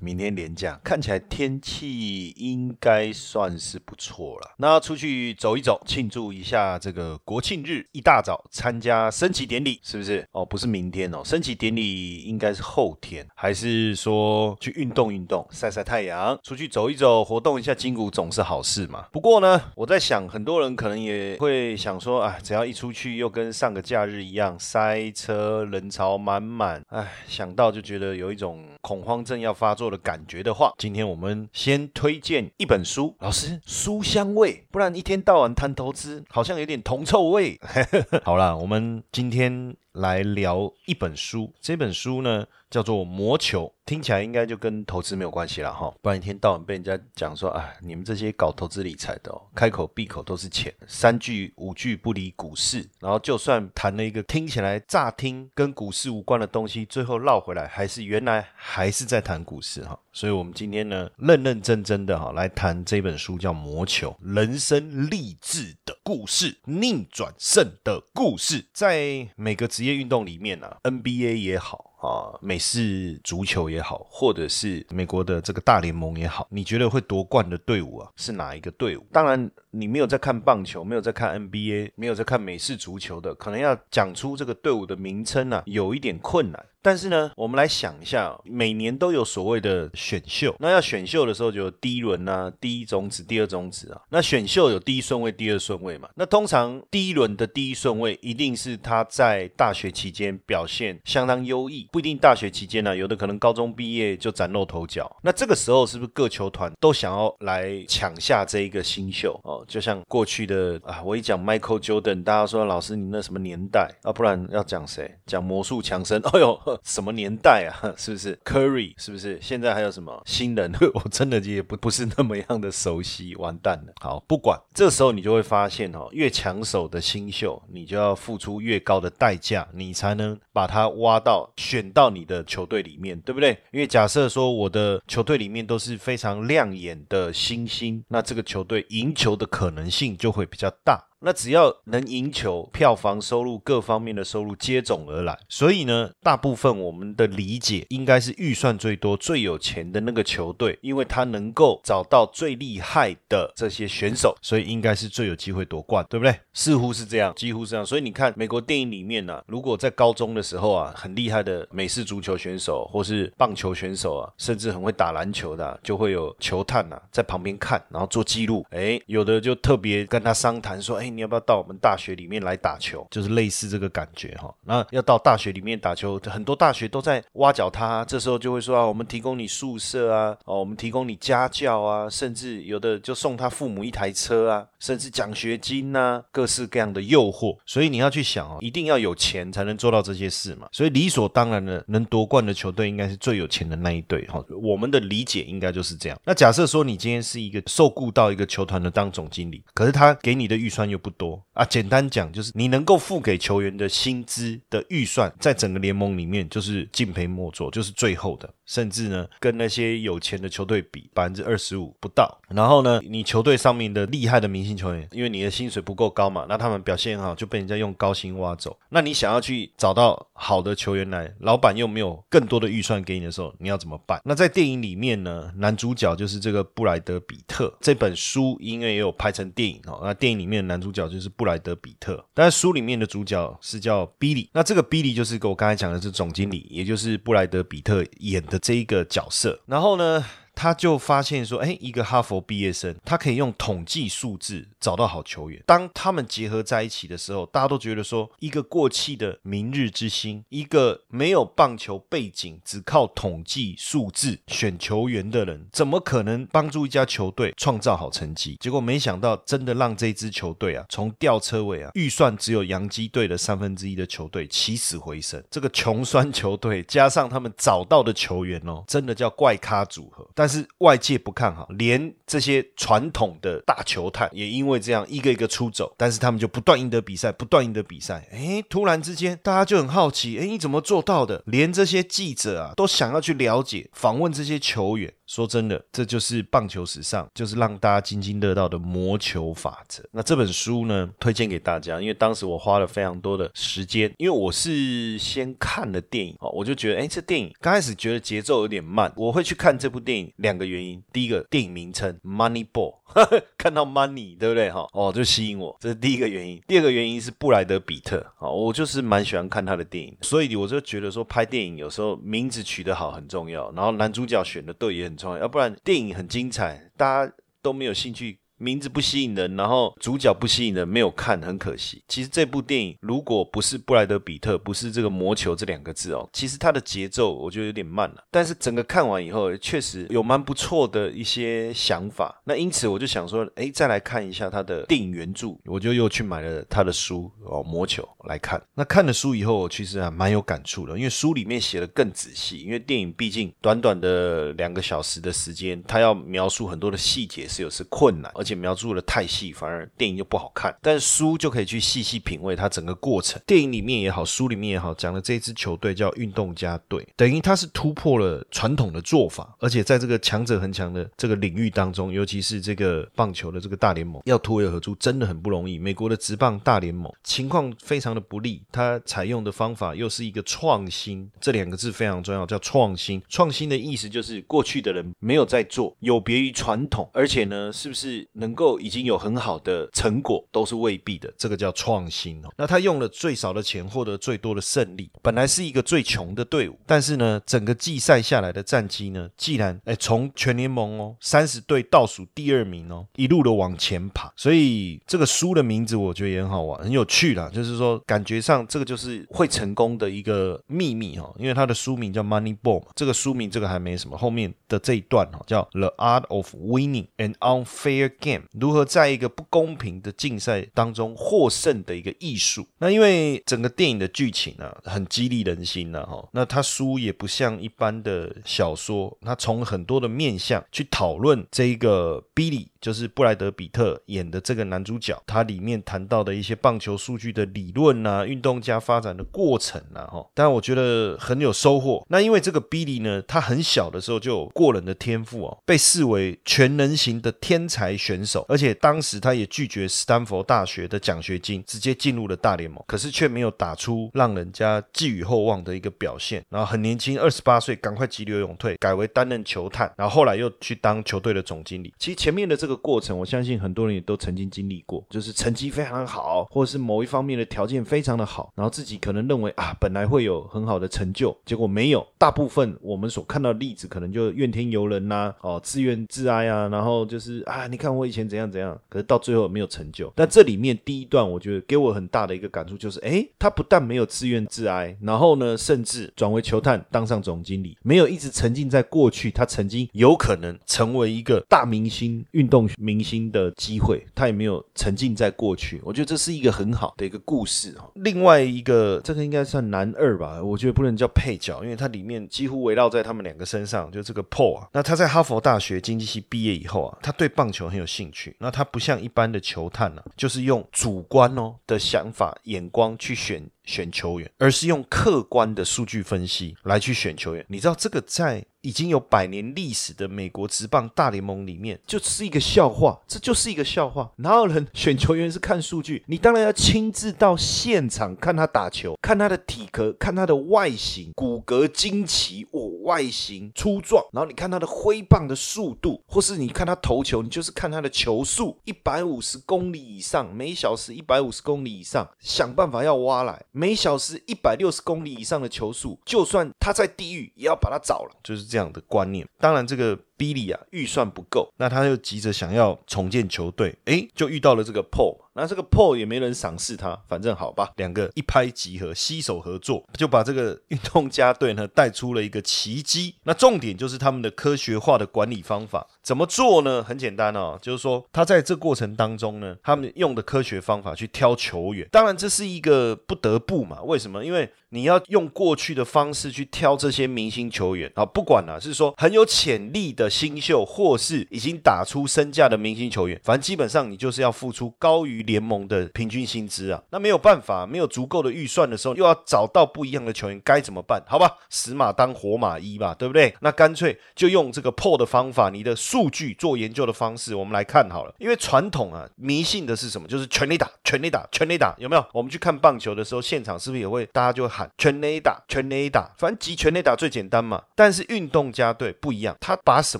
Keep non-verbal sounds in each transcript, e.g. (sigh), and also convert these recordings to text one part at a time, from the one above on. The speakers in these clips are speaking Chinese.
明天连假，看起来天气应该算是不错了。那出去走一走，庆祝一下这个国庆日，一大早参加升旗典礼，是不是？哦，不是明天哦，升旗典礼应该是后天，还是说去运动运动，晒晒太阳，出去走一走，活动一下筋骨，总是好事嘛。不过呢，我在想，很多人可能也会想说，哎，只要一出去，又跟上个假日一样，塞车，人潮满满，哎，想到就觉得有一种恐慌症要发作。的感觉的话，今天我们先推荐一本书。老师，书香味，不然一天到晚谈投资，好像有点铜臭味。(laughs) 好了，我们今天来聊一本书。这本书呢，叫做《魔球》。听起来应该就跟投资没有关系了哈，不然一天到晚被人家讲说，哎，你们这些搞投资理财的，哦，开口闭口都是钱，三句五句不离股市，然后就算谈了一个听起来乍听跟股市无关的东西，最后绕回来还是原来还是在谈股市哈。所以我们今天呢，认认真真的哈来谈这本书，叫《魔球：人生励志的故事，逆转胜的故事》。在每个职业运动里面呢，NBA 也好。啊，美式足球也好，或者是美国的这个大联盟也好，你觉得会夺冠的队伍啊，是哪一个队伍？当然，你没有在看棒球，没有在看 NBA，没有在看美式足球的，可能要讲出这个队伍的名称啊，有一点困难。但是呢，我们来想一下，每年都有所谓的选秀，那要选秀的时候就有第一轮啊，第一种子、第二种子啊。那选秀有第一顺位、第二顺位嘛？那通常第一轮的第一顺位一定是他在大学期间表现相当优异，不一定大学期间呢，有的可能高中毕业就崭露头角。那这个时候是不是各球团都想要来抢下这一个新秀哦？就像过去的啊，我一讲 Michael Jordan，大家说老师你那什么年代啊？不然要讲谁？讲魔术强森？(laughs) 哎呦！什么年代啊？是不是 Curry？是不是现在还有什么新人？(laughs) 我真的也不不是那么样的熟悉，完蛋了。好，不管，这时候你就会发现哦，越抢手的新秀，你就要付出越高的代价，你才能把他挖到选到你的球队里面，对不对？因为假设说我的球队里面都是非常亮眼的新星，那这个球队赢球的可能性就会比较大。那只要能赢球，票房收入各方面的收入接踵而来，所以呢，大部分我们的理解应该是预算最多、最有钱的那个球队，因为他能够找到最厉害的这些选手，所以应该是最有机会夺冠，对不对？似乎是这样，几乎是这样。所以你看，美国电影里面呢，如果在高中的时候啊，很厉害的美式足球选手或是棒球选手啊，甚至很会打篮球的，就会有球探呐在旁边看，然后做记录。哎，有的就特别跟他商谈说，哎。你要不要到我们大学里面来打球？就是类似这个感觉哈。那要到大学里面打球，很多大学都在挖角他。这时候就会说啊，我们提供你宿舍啊，哦，我们提供你家教啊，甚至有的就送他父母一台车啊，甚至奖学金呐，各式各样的诱惑。所以你要去想哦，一定要有钱才能做到这些事嘛。所以理所当然的，能夺冠的球队应该是最有钱的那一队哈。我们的理解应该就是这样。那假设说你今天是一个受雇到一个球团的当总经理，可是他给你的预算又不多啊，简单讲就是你能够付给球员的薪资的预算，在整个联盟里面就是敬陪末座，就是最后的，甚至呢跟那些有钱的球队比百分之二十五不到。然后呢，你球队上面的厉害的明星球员，因为你的薪水不够高嘛，那他们表现好就被人家用高薪挖走。那你想要去找到好的球员来，老板又没有更多的预算给你的时候，你要怎么办？那在电影里面呢，男主角就是这个布莱德比特。这本书因为也有拍成电影哦，那电影里面的男主主角就是。布莱德比特，但是书里面的主角是叫比利。那这个比利就是跟我刚才讲的是总经理，也就是布莱德比特演的这一个角色。然后呢？他就发现说，哎，一个哈佛毕业生，他可以用统计数字找到好球员。当他们结合在一起的时候，大家都觉得说，一个过气的明日之星，一个没有棒球背景，只靠统计数字选球员的人，怎么可能帮助一家球队创造好成绩？结果没想到，真的让这支球队啊，从吊车尾啊，预算只有洋基队的三分之一的球队起死回生。这个穷酸球队加上他们找到的球员哦，真的叫怪咖组合。但是外界不看好，连这些传统的大球探也因为这样一个一个出走，但是他们就不断赢得比赛，不断赢得比赛。哎，突然之间大家就很好奇，哎，你怎么做到的？连这些记者啊都想要去了解、访问这些球员。说真的，这就是棒球史上就是让大家津津乐道的魔球法则。那这本书呢，推荐给大家，因为当时我花了非常多的时间，因为我是先看了电影哦，我就觉得，哎，这电影刚开始觉得节奏有点慢。我会去看这部电影，两个原因：第一个，电影名称《Money Ball (laughs)》，看到 money，对不对？哈，哦，就吸引我，这是第一个原因。第二个原因是布莱德比特，哦，我就是蛮喜欢看他的电影，所以我就觉得说，拍电影有时候名字取得好很重要，然后男主角选的对也很重要。要不然电影很精彩，大家都没有兴趣。名字不吸引人，然后主角不吸引人，没有看很可惜。其实这部电影如果不是布莱德比特，不是这个魔球这两个字哦，其实它的节奏我觉得有点慢了。但是整个看完以后，确实有蛮不错的一些想法。那因此我就想说，哎，再来看一下他的电影原著，我就又去买了他的书哦，魔球来看。那看了书以后，我其实还蛮有感触的，因为书里面写的更仔细。因为电影毕竟短短的两个小时的时间，他要描述很多的细节是有是困难，而且。描述的太细，反而电影就不好看。但书就可以去细细品味它整个过程。电影里面也好，书里面也好，讲的这支球队叫运动家队，等于它是突破了传统的做法，而且在这个强者恒强的这个领域当中，尤其是这个棒球的这个大联盟，要突围而出真的很不容易。美国的职棒大联盟情况非常的不利，它采用的方法又是一个创新，这两个字非常重要，叫创新。创新的意思就是过去的人没有在做，有别于传统，而且呢，是不是？能够已经有很好的成果，都是未必的，这个叫创新哦。那他用了最少的钱获得最多的胜利，本来是一个最穷的队伍，但是呢，整个季赛下来的战绩呢，既然哎从全联盟哦三十队倒数第二名哦，一路的往前爬，所以这个书的名字我觉得也很好玩，很有趣啦。就是说感觉上这个就是会成功的一个秘密哈，因为他的书名叫 Money Ball，这个书名这个还没什么，后面的这一段哈叫 The Art of Winning an Unfair Game。如何在一个不公平的竞赛当中获胜的一个艺术？那因为整个电影的剧情啊，很激励人心呐，哈。那他书也不像一般的小说，他从很多的面向去讨论这一个 Billy。就是布莱德比特演的这个男主角，他里面谈到的一些棒球数据的理论呐，运动家发展的过程呐，哈，但我觉得很有收获。那因为这个 Billy 呢，他很小的时候就有过人的天赋哦，被视为全能型的天才选手，而且当时他也拒绝斯坦福大学的奖学金，直接进入了大联盟，可是却没有打出让人家寄予厚望的一个表现。然后很年轻，二十八岁，赶快急流勇退，改为担任球探，然后后来又去当球队的总经理。其实前面的这个。过程，我相信很多人也都曾经经历过，就是成绩非常好，或者是某一方面的条件非常的好，然后自己可能认为啊，本来会有很好的成就，结果没有。大部分我们所看到的例子，可能就怨天尤人呐，哦，自怨自哀啊，然后就是啊，你看我以前怎样怎样，可是到最后没有成就。但这里面第一段，我觉得给我很大的一个感触就是，哎，他不但没有自怨自哀，然后呢，甚至转为球探，当上总经理，没有一直沉浸在过去，他曾经有可能成为一个大明星运动。明星的机会，他也没有沉浸在过去。我觉得这是一个很好的一个故事哈。另外一个，这个应该算男二吧？我觉得不能叫配角，因为它里面几乎围绕在他们两个身上。就这个 Paul 啊，那他在哈佛大学经济系毕业以后啊，他对棒球很有兴趣。那他不像一般的球探呢，就是用主观哦的想法、眼光去选。选球员，而是用客观的数据分析来去选球员。你知道这个在已经有百年历史的美国职棒大联盟里面就是一个笑话，这就是一个笑话。哪有人选球员是看数据？你当然要亲自到现场看他打球，看他的体格，看他的外形，骨骼惊奇，哦，外形粗壮。然后你看他的挥棒的速度，或是你看他投球，你就是看他的球速，一百五十公里以上，每小时一百五十公里以上，想办法要挖来。每小时一百六十公里以上的球速，就算他在地狱，也要把他找了，就是这样的观念。当然，这个。比利啊预算不够，那他又急着想要重建球队，哎，就遇到了这个 Paul。那这个 Paul 也没人赏识他，反正好吧，两个一拍即合，携手合作，就把这个运动家队呢带出了一个奇迹。那重点就是他们的科学化的管理方法，怎么做呢？很简单哦，就是说他在这过程当中呢，他们用的科学方法去挑球员，当然这是一个不得不嘛。为什么？因为你要用过去的方式去挑这些明星球员啊，不管啊是说很有潜力的新秀，或是已经打出身价的明星球员，反正基本上你就是要付出高于联盟的平均薪资啊。那没有办法，没有足够的预算的时候，又要找到不一样的球员，该怎么办？好吧，死马当活马医吧，对不对？那干脆就用这个破的方法，你的数据做研究的方式，我们来看好了。因为传统啊迷信的是什么？就是全力打，全力打，全力打，有没有？我们去看棒球的时候，现场是不是也会大家就会？全垒打，全垒打，反正集全垒打最简单嘛。但是运动家队不一样，他把什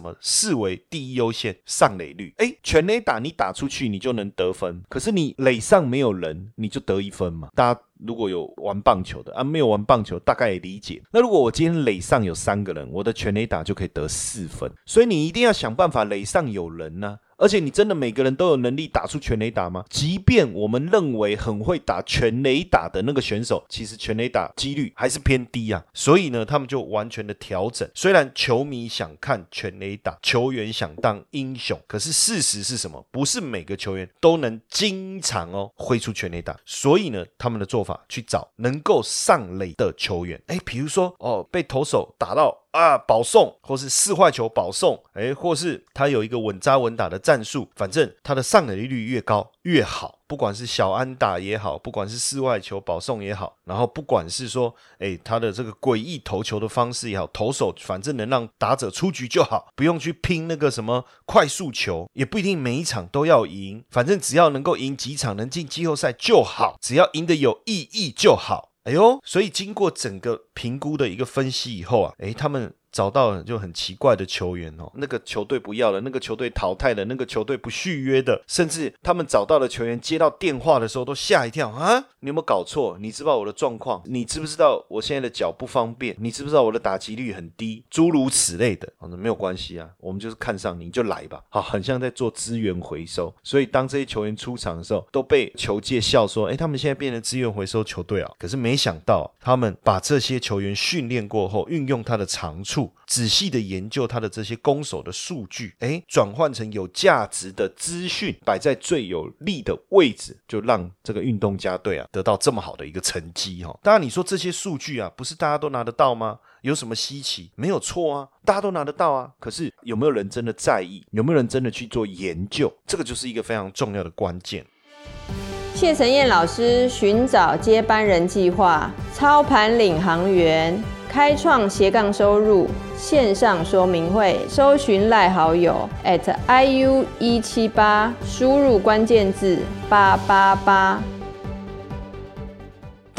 么视为第一优先？上垒率。哎，全垒打你打出去，你就能得分。可是你垒上没有人，你就得一分嘛。大家如果有玩棒球的啊，没有玩棒球，大概也理解。那如果我今天垒上有三个人，我的全垒打就可以得四分。所以你一定要想办法垒上有人呢。而且你真的每个人都有能力打出全垒打吗？即便我们认为很会打全垒打的那个选手，其实全垒打几率还是偏低啊。所以呢，他们就完全的调整。虽然球迷想看全垒打，球员想当英雄，可是事实是什么？不是每个球员都能经常哦挥出全垒打。所以呢，他们的做法去找能够上垒的球员。哎，比如说哦，被投手打到。啊，保送或是四坏球保送，哎，或是他有一个稳扎稳打的战术，反正他的上垒率越高越好。不管是小安打也好，不管是四外球保送也好，然后不管是说，哎，他的这个诡异投球的方式也好，投手反正能让打者出局就好，不用去拼那个什么快速球，也不一定每一场都要赢，反正只要能够赢几场，能进季后赛就好，只要赢得有意义就好。哎呦，所以经过整个评估的一个分析以后啊，哎，他们。找到就很奇怪的球员哦，那个球队不要了，那个球队淘汰了，那个球队不续约的，甚至他们找到的球员接到电话的时候都吓一跳啊！你有没有搞错？你知不知道我的状况？你知不知道我现在的脚不方便？你知不知道我的打击率很低？诸如此类的，哦，没有关系啊，我们就是看上你就来吧。好，很像在做资源回收。所以当这些球员出场的时候，都被球界笑说：“哎，他们现在变成资源回收球队啊！”可是没想到，他们把这些球员训练过后，运用他的长处。仔细的研究他的这些攻守的数据，哎，转换成有价值的资讯，摆在最有利的位置，就让这个运动家队啊得到这么好的一个成绩哈。当然，你说这些数据啊，不是大家都拿得到吗？有什么稀奇？没有错啊，大家都拿得到啊。可是有没有人真的在意？有没有人真的去做研究？这个就是一个非常重要的关键。谢晨燕老师寻找接班人计划，操盘领航员。开创斜杠收入线上说明会，搜寻赖好友 at iu 一七八，输入关键字八八八。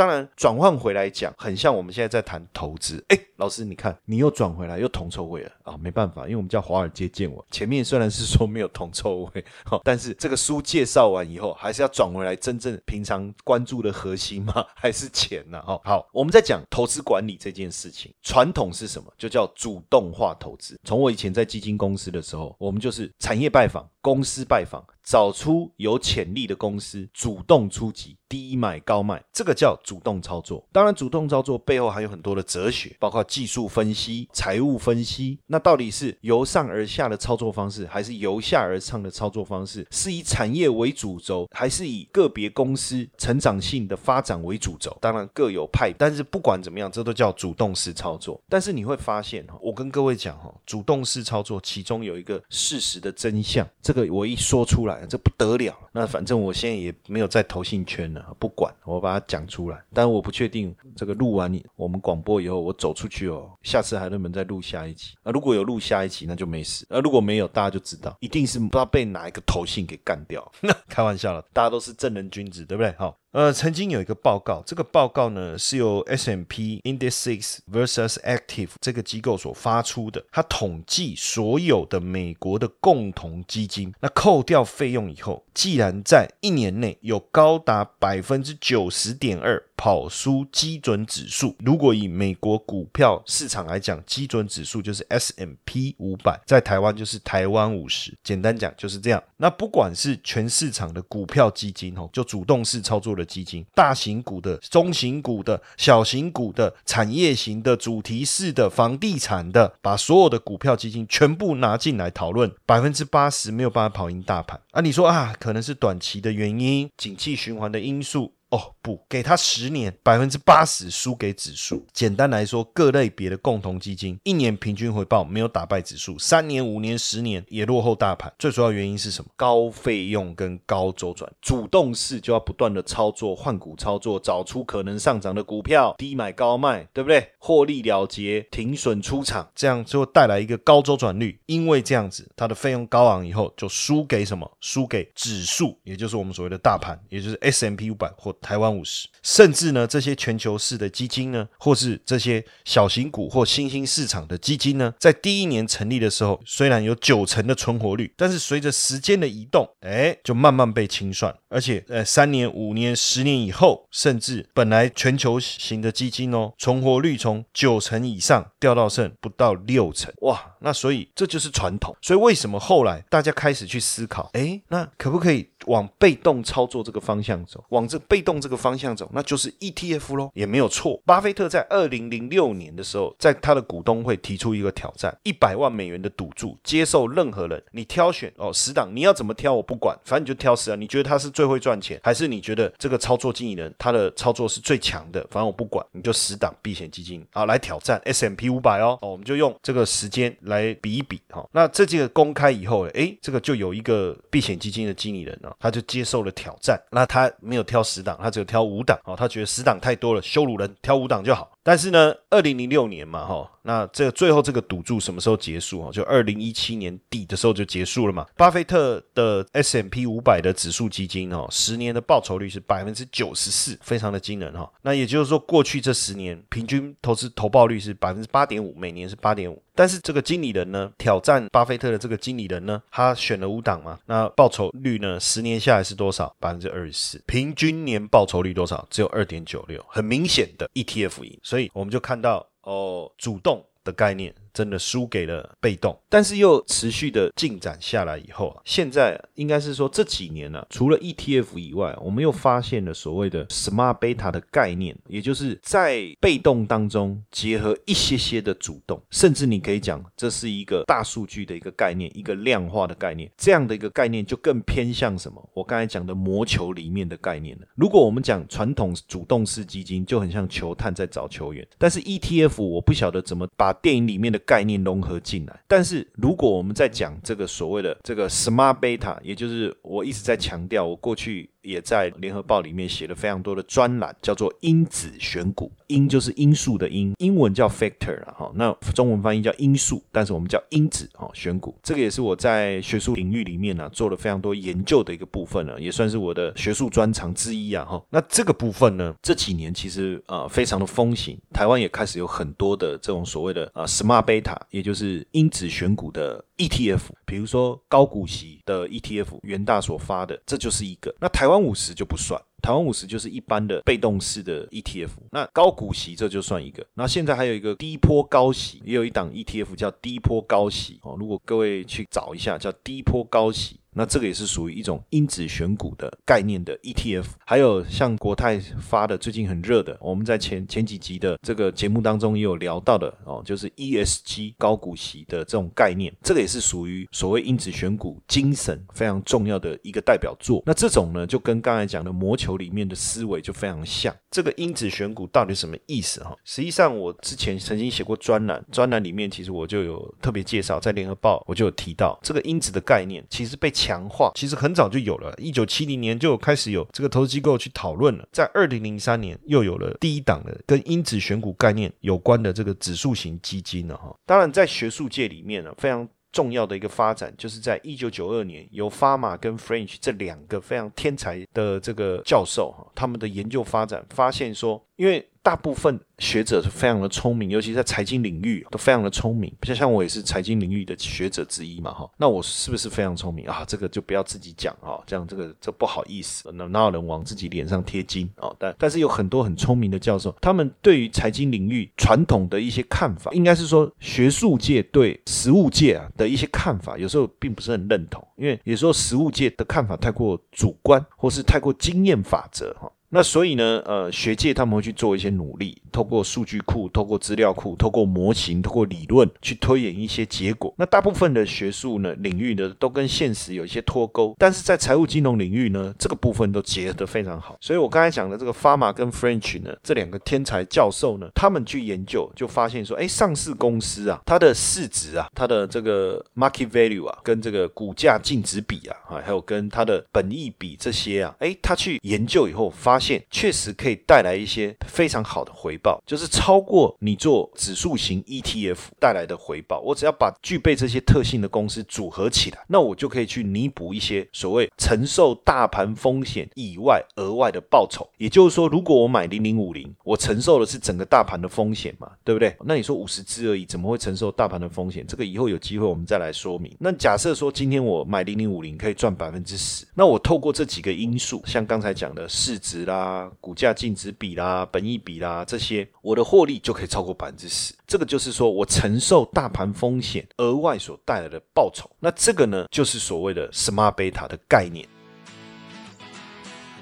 当然，转换回来讲，很像我们现在在谈投资。哎，老师，你看，你又转回来，又铜臭味了啊！没办法，因为我们叫华尔街见闻。前面虽然是说没有铜臭味，好，但是这个书介绍完以后，还是要转回来，真正平常关注的核心嘛，还是钱呢？哈，好，我们在讲投资管理这件事情，传统是什么？就叫主动化投资。从我以前在基金公司的时候，我们就是产业拜访。公司拜访，找出有潜力的公司，主动出击，低买高卖，这个叫主动操作。当然，主动操作背后还有很多的哲学，包括技术分析、财务分析。那到底是由上而下的操作方式，还是由下而上的操作方式？是以产业为主轴，还是以个别公司成长性的发展为主轴？当然各有派，但是不管怎么样，这都叫主动式操作。但是你会发现哈，我跟各位讲哈，主动式操作其中有一个事实的真相。这个我一说出来，这不得了。那反正我现在也没有在投信圈了，不管我把它讲出来。但我不确定这个录完你我们广播以后，我走出去哦，下次还能不能再录下一集？啊，如果有录下一集，那就没事。啊，如果没有，大家就知道，一定是不知道被哪一个投信给干掉。那 (laughs) 开玩笑了，大家都是正人君子，对不对？好。呃，曾经有一个报告，这个报告呢是由 S M P Index versus Active 这个机构所发出的，它统计所有的美国的共同基金，那扣掉费用以后，既然在一年内有高达百分之九十点二。跑输基准指数。如果以美国股票市场来讲，基准指数就是 S M P 五百，在台湾就是台湾五十。简单讲就是这样。那不管是全市场的股票基金哦，就主动式操作的基金，大型股的、中型股的、小型股的、产业型的、主题式的、房地产的，把所有的股票基金全部拿进来讨论，百分之八十没有办法跑赢大盘啊！你说啊，可能是短期的原因，景气循环的因素。哦不，给他十年，百分之八十输给指数。简单来说，各类别的共同基金一年平均回报没有打败指数，三年、五年、十年也落后大盘。最主要原因是什么？高费用跟高周转，主动式就要不断的操作换股操作，找出可能上涨的股票，低买高卖，对不对？获利了结，停损出场，这样就会带来一个高周转率。因为这样子，它的费用高昂以后，就输给什么？输给指数，也就是我们所谓的大盘，也就是 S M P 五百或。台湾五十，甚至呢，这些全球式的基金呢，或是这些小型股或新兴市场的基金呢，在第一年成立的时候，虽然有九成的存活率，但是随着时间的移动，哎，就慢慢被清算。而且，呃，三年、五年、十年以后，甚至本来全球型的基金哦，存活率从九成以上掉到剩不到六成，哇！那所以这就是传统。所以为什么后来大家开始去思考，哎，那可不可以往被动操作这个方向走？往这被动这个方向走，那就是 ETF 咯，也没有错。巴菲特在二零零六年的时候，在他的股东会提出一个挑战：一百万美元的赌注，接受任何人，你挑选哦十档，你要怎么挑我不管，反正你就挑十档。你觉得他是最会赚钱，还是你觉得这个操作经理人他的操作是最强的？反正我不管，你就十档避险基金啊来挑战 S M P 五百哦。哦，我们就用这个时间。来比一比哈，那这几个公开以后，哎，这个就有一个避险基金的经理人他就接受了挑战。那他没有挑十档，他只有挑五档哦，他觉得十档太多了，羞辱人，挑五档就好。但是呢，二零零六年嘛，哈，那这最后这个赌注什么时候结束啊？就二零一七年底的时候就结束了嘛。巴菲特的 S M P 五百的指数基金哦，十年的报酬率是百分之九十四，非常的惊人哈。那也就是说，过去这十年平均投资投报率是百分之八点五，每年是八点五。但是这个经理人呢，挑战巴菲特的这个经理人呢，他选了五档嘛，那报酬率呢，十年下来是多少？百分之二十四，平均年报酬率多少？只有二点九六，很明显的 ETF 赢。所以我们就看到哦，主动的概念。真的输给了被动，但是又持续的进展下来以后啊，现在应该是说这几年呢，除了 ETF 以外，我们又发现了所谓的 Smart Beta 的概念，也就是在被动当中结合一些些的主动，甚至你可以讲这是一个大数据的一个概念，一个量化的概念，这样的一个概念就更偏向什么？我刚才讲的魔球里面的概念了。如果我们讲传统主动式基金，就很像球探在找球员，但是 ETF 我不晓得怎么把电影里面的。概念融合进来，但是如果我们在讲这个所谓的这个 smart beta，也就是我一直在强调，我过去。也在联合报里面写了非常多的专栏，叫做因子选股。因就是因素的因，英文叫 factor 啊，哈，那中文翻译叫因素，但是我们叫因子哈，选股。这个也是我在学术领域里面呢做了非常多研究的一个部分呢，也算是我的学术专长之一啊，哈。那这个部分呢，这几年其实啊非常的风行，台湾也开始有很多的这种所谓的啊 smart beta，也就是因子选股的 ETF，比如说高股息的 ETF，元大所发的，这就是一个。那台湾湾五十就不算，台湾五十就是一般的被动式的 ETF。那高股息这就算一个。那现在还有一个低波高息，也有一档 ETF 叫低波高息哦。如果各位去找一下，叫低波高息。那这个也是属于一种因子选股的概念的 ETF，还有像国泰发的最近很热的，我们在前前几集的这个节目当中也有聊到的哦，就是 ESG 高股息的这种概念，这个也是属于所谓因子选股精神非常重要的一个代表作。那这种呢，就跟刚才讲的魔球里面的思维就非常像。这个因子选股到底什么意思哈？实际上我之前曾经写过专栏，专栏里面其实我就有特别介绍，在联合报我就有提到这个因子的概念，其实被。强化其实很早就有了，一九七零年就开始有这个投资机构去讨论了，在二零零三年又有了第一档的跟因子选股概念有关的这个指数型基金了哈。当然，在学术界里面呢，非常。重要的一个发展，就是在一九九二年，由 Fama 跟 French 这两个非常天才的这个教授哈，他们的研究发展发现说，因为大部分学者是非常的聪明，尤其在财经领域都非常的聪明。像像我也是财经领域的学者之一嘛，哈。那我是不是非常聪明啊？这个就不要自己讲啊，这样这个这不好意思，那哪有人往自己脸上贴金啊？但但是有很多很聪明的教授，他们对于财经领域传统的一些看法，应该是说学术界对实务界啊的一些看法，有时候并不是很认同，因为有时候实务界的看法太过主观，或是太过经验法则哈。那所以呢，呃，学界他们会去做一些努力，透过数据库、透过资料库、透过模型、透过理论去推演一些结果。那大部分的学术呢领域呢，都跟现实有一些脱钩，但是在财务金融领域呢，这个部分都结合得非常好。所以我刚才讲的这个 Fama 跟 French 呢，这两个天才教授呢，他们去研究就发现说，哎，上市公司啊，它的市值啊，它的这个 market value 啊，跟这个股价净值比啊，啊，还有跟它的本益比这些啊，哎，他去研究以后发。现确实可以带来一些非常好的回报，就是超过你做指数型 ETF 带来的回报。我只要把具备这些特性的公司组合起来，那我就可以去弥补一些所谓承受大盘风险以外额外的报酬。也就是说，如果我买零零五零，我承受的是整个大盘的风险嘛，对不对？那你说五十只而已，怎么会承受大盘的风险？这个以后有机会我们再来说明。那假设说今天我买零零五零可以赚百分之十，那我透过这几个因素，像刚才讲的市值。啦，股价净值比啦，本益比啦，这些我的获利就可以超过百分之十。这个就是说我承受大盘风险额外所带来的报酬。那这个呢，就是所谓的 smart beta 的概念。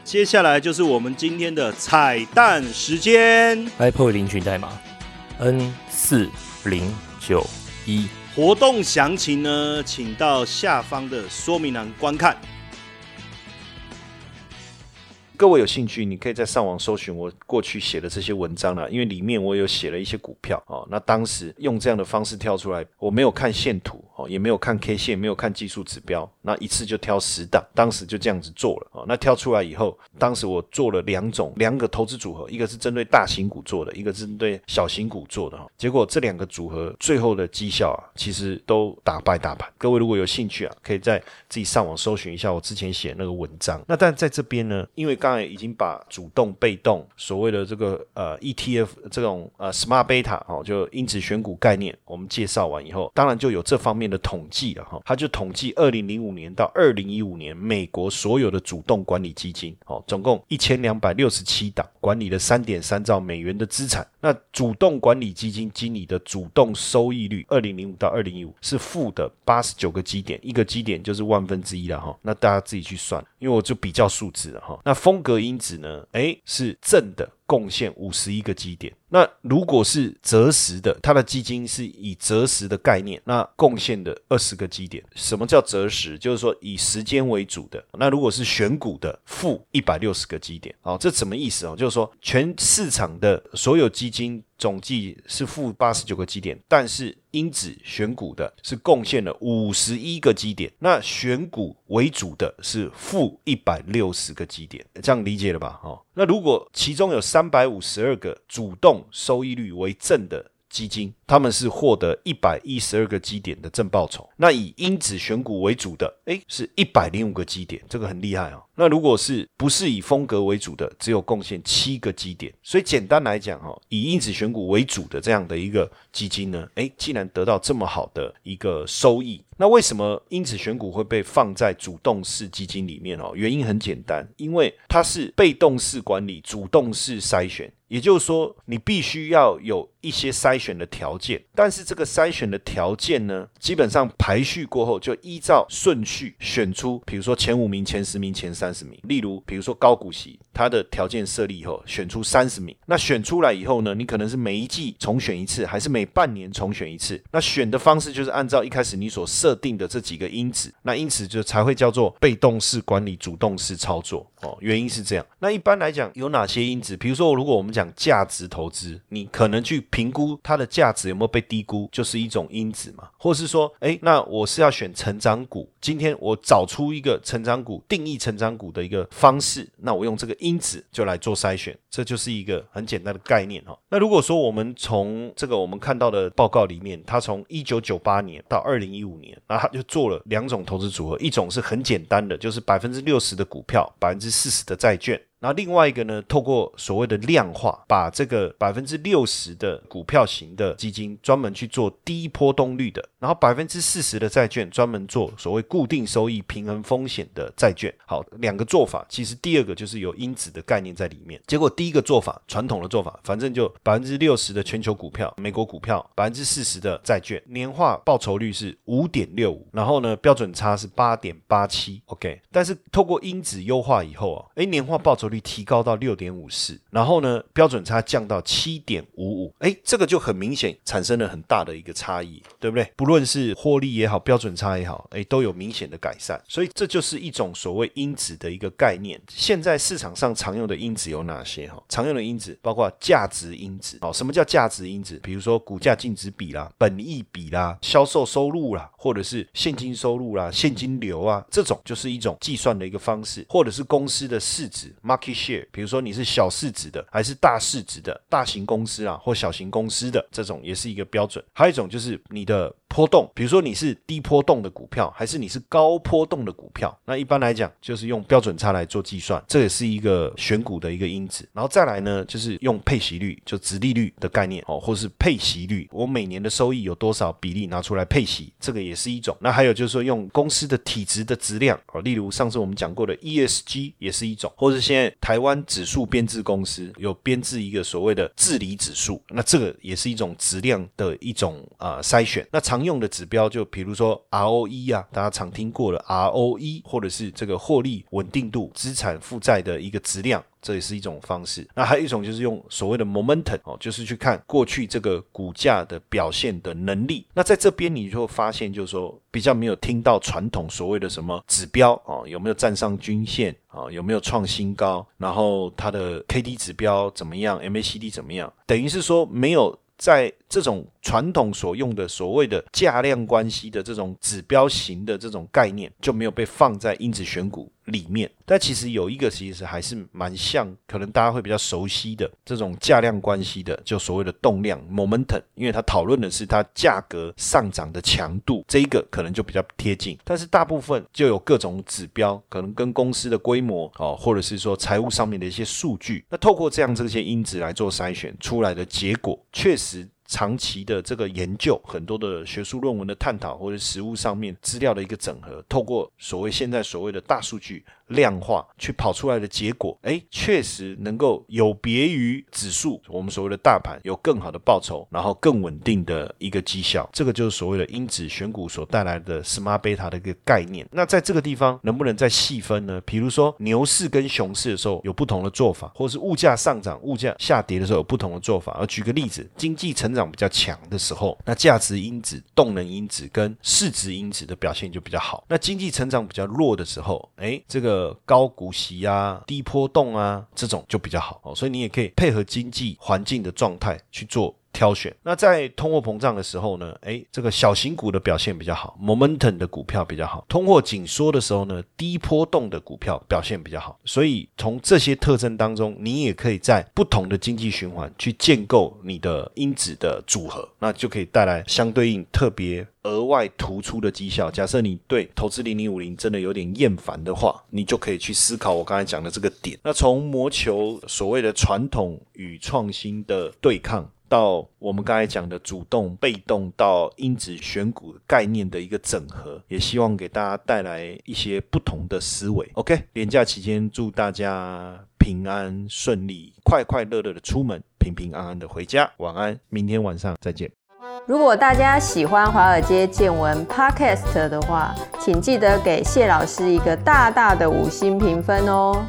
接下来就是我们今天的彩蛋时间，Apple 领取代码 N 四零九一。活动详情呢，请到下方的说明栏观看。各位有兴趣，你可以在上网搜寻我过去写的这些文章了，因为里面我有写了一些股票哦。那当时用这样的方式跳出来，我没有看线图哦，也没有看 K 线，没有看技术指标，那一次就挑十档，当时就这样子做了哦。那挑出来以后，当时我做了两种两个投资组合，一个是针对大型股做的，一个是针对小型股做的哈。结果这两个组合最后的绩效啊，其实都打败大盘。各位如果有兴趣啊，可以在自己上网搜寻一下我之前写那个文章。那但在这边呢，因为刚才已经把主动、被动所谓的这个呃 ETF 这种呃 Smart Beta 哦，就因子选股概念，我们介绍完以后，当然就有这方面的统计了哈。他就统计二零零五年到二零一五年美国所有的主动管理基金哦，总共一千两百六十七档，管理了三点三兆美元的资产。那主动管理基金经理的主动收益率，二零零五到二零一五是负的八十九个基点，一个基点就是万分之一了哈。那大家自己去算，因为我就比较数字了哈。那风格因子呢？哎，是正的。贡献五十一个基点，那如果是择时的，它的基金是以择时的概念，那贡献的二十个基点。什么叫择时？就是说以时间为主的。那如果是选股的，负一百六十个基点。哦，这什么意思哦？就是说全市场的所有基金。总计是负八十九个基点，但是因子选股的是贡献了五十一个基点，那选股为主的是负一百六十个基点，这样理解了吧？哦，那如果其中有三百五十二个主动收益率为正的。基金，他们是获得一百一十二个基点的正报酬。那以因子选股为主的，诶，是一百零五个基点，这个很厉害哦。那如果是不是以风格为主的，只有贡献七个基点。所以简单来讲，哈，以因子选股为主的这样的一个基金呢，诶，竟然得到这么好的一个收益。那为什么因子选股会被放在主动式基金里面哦？原因很简单，因为它是被动式管理，主动式筛选。也就是说，你必须要有一些筛选的条件，但是这个筛选的条件呢，基本上排序过后就依照顺序选出，比如说前五名、前十名、前三十名。例如，比如说高股息，它的条件设立以后，选出三十名。那选出来以后呢，你可能是每一季重选一次，还是每半年重选一次？那选的方式就是按照一开始你所设设定的这几个因子，那因此就才会叫做被动式管理、主动式操作哦。原因是这样。那一般来讲有哪些因子？比如说，如果我们讲价值投资，你可能去评估它的价值有没有被低估，就是一种因子嘛。或是说，哎，那我是要选成长股，今天我找出一个成长股，定义成长股的一个方式，那我用这个因子就来做筛选，这就是一个很简单的概念哈。那如果说我们从这个我们看到的报告里面，它从一九九八年到二零一五年，那他就做了两种投资组合，一种是很简单的，就是百分之六十的股票，百分之四十的债券。然后另外一个呢，透过所谓的量化，把这个百分之六十的股票型的基金专门去做低波动率的，然后百分之四十的债券专门做所谓固定收益、平衡风险的债券。好，两个做法，其实第二个就是有因子的概念在里面。结果第一个做法，传统的做法，反正就百分之六十的全球股票、美国股票，百分之四十的债券，年化报酬率是五点六五，然后呢标准差是八点八七。OK，但是透过因子优化以后啊，哎，年化报酬率提高到六点五四，然后呢，标准差降到七点五五，哎，这个就很明显产生了很大的一个差异，对不对？不论是获利也好，标准差也好，哎，都有明显的改善，所以这就是一种所谓因子的一个概念。现在市场上常用的因子有哪些？哈，常用的因子包括价值因子。哦，什么叫价值因子？比如说股价净值比啦、本益比啦、销售收入啦，或者是现金收入啦、现金流啊，这种就是一种计算的一个方式，或者是公司的市值 key share，。比如说你是小市值的还是大市值的大型公司啊，或小型公司的这种也是一个标准。还有一种就是你的波动，比如说你是低波动的股票，还是你是高波动的股票。那一般来讲就是用标准差来做计算，这也是一个选股的一个因子。然后再来呢，就是用配息率，就殖利率的概念哦，或是配息率，我每年的收益有多少比例拿出来配息，这个也是一种。那还有就是说用公司的体质的质量哦，例如上次我们讲过的 ESG 也是一种，或者现在台湾。指数编制公司有编制一个所谓的治理指数，那这个也是一种质量的一种啊筛选。那常用的指标就比如说 ROE 啊，大家常听过的 ROE，或者是这个获利稳定度、资产负债的一个质量。这也是一种方式。那还有一种就是用所谓的 momentum 哦，就是去看过去这个股价的表现的能力。那在这边你就发现，就是说比较没有听到传统所谓的什么指标哦，有没有站上均线啊，有没有创新高，然后它的 K D 指标怎么样，MACD 怎么样，等于是说没有在这种。传统所用的所谓的价量关系的这种指标型的这种概念就没有被放在因子选股里面，但其实有一个其实还是蛮像，可能大家会比较熟悉的这种价量关系的，就所谓的动量 momentum，因为它讨论的是它价格上涨的强度，这一个可能就比较贴近。但是大部分就有各种指标，可能跟公司的规模哦，或者是说财务上面的一些数据，那透过这样这些因子来做筛选出来的结果，确实。长期的这个研究，很多的学术论文的探讨，或者实物上面资料的一个整合，透过所谓现在所谓的大数据量化，去跑出来的结果，哎，确实能够有别于指数，我们所谓的大盘有更好的报酬，然后更稳定的一个绩效，这个就是所谓的因子选股所带来的 smart beta 的一个概念。那在这个地方能不能再细分呢？比如说牛市跟熊市的时候有不同的做法，或是物价上涨、物价下跌的时候有不同的做法。而举个例子，经济成长。比较强的时候，那价值因子、动能因子跟市值因子的表现就比较好。那经济成长比较弱的时候，哎，这个高股息啊、低波动啊，这种就比较好哦。所以你也可以配合经济环境的状态去做。挑选那在通货膨胀的时候呢？哎，这个小型股的表现比较好，momentum 的股票比较好。通货紧缩的时候呢，低波动的股票表现比较好。所以从这些特征当中，你也可以在不同的经济循环去建构你的因子的组合，那就可以带来相对应特别额外突出的绩效。假设你对投资零零五零真的有点厌烦的话，你就可以去思考我刚才讲的这个点。那从魔球所谓的传统与创新的对抗。到我们刚才讲的主动、被动，到因子选股概念的一个整合，也希望给大家带来一些不同的思维。OK，年假期间祝大家平安顺利，快快乐乐的出门，平平安安的回家。晚安，明天晚上再见。如果大家喜欢华尔街见闻 Podcast 的话，请记得给谢老师一个大大的五星评分哦。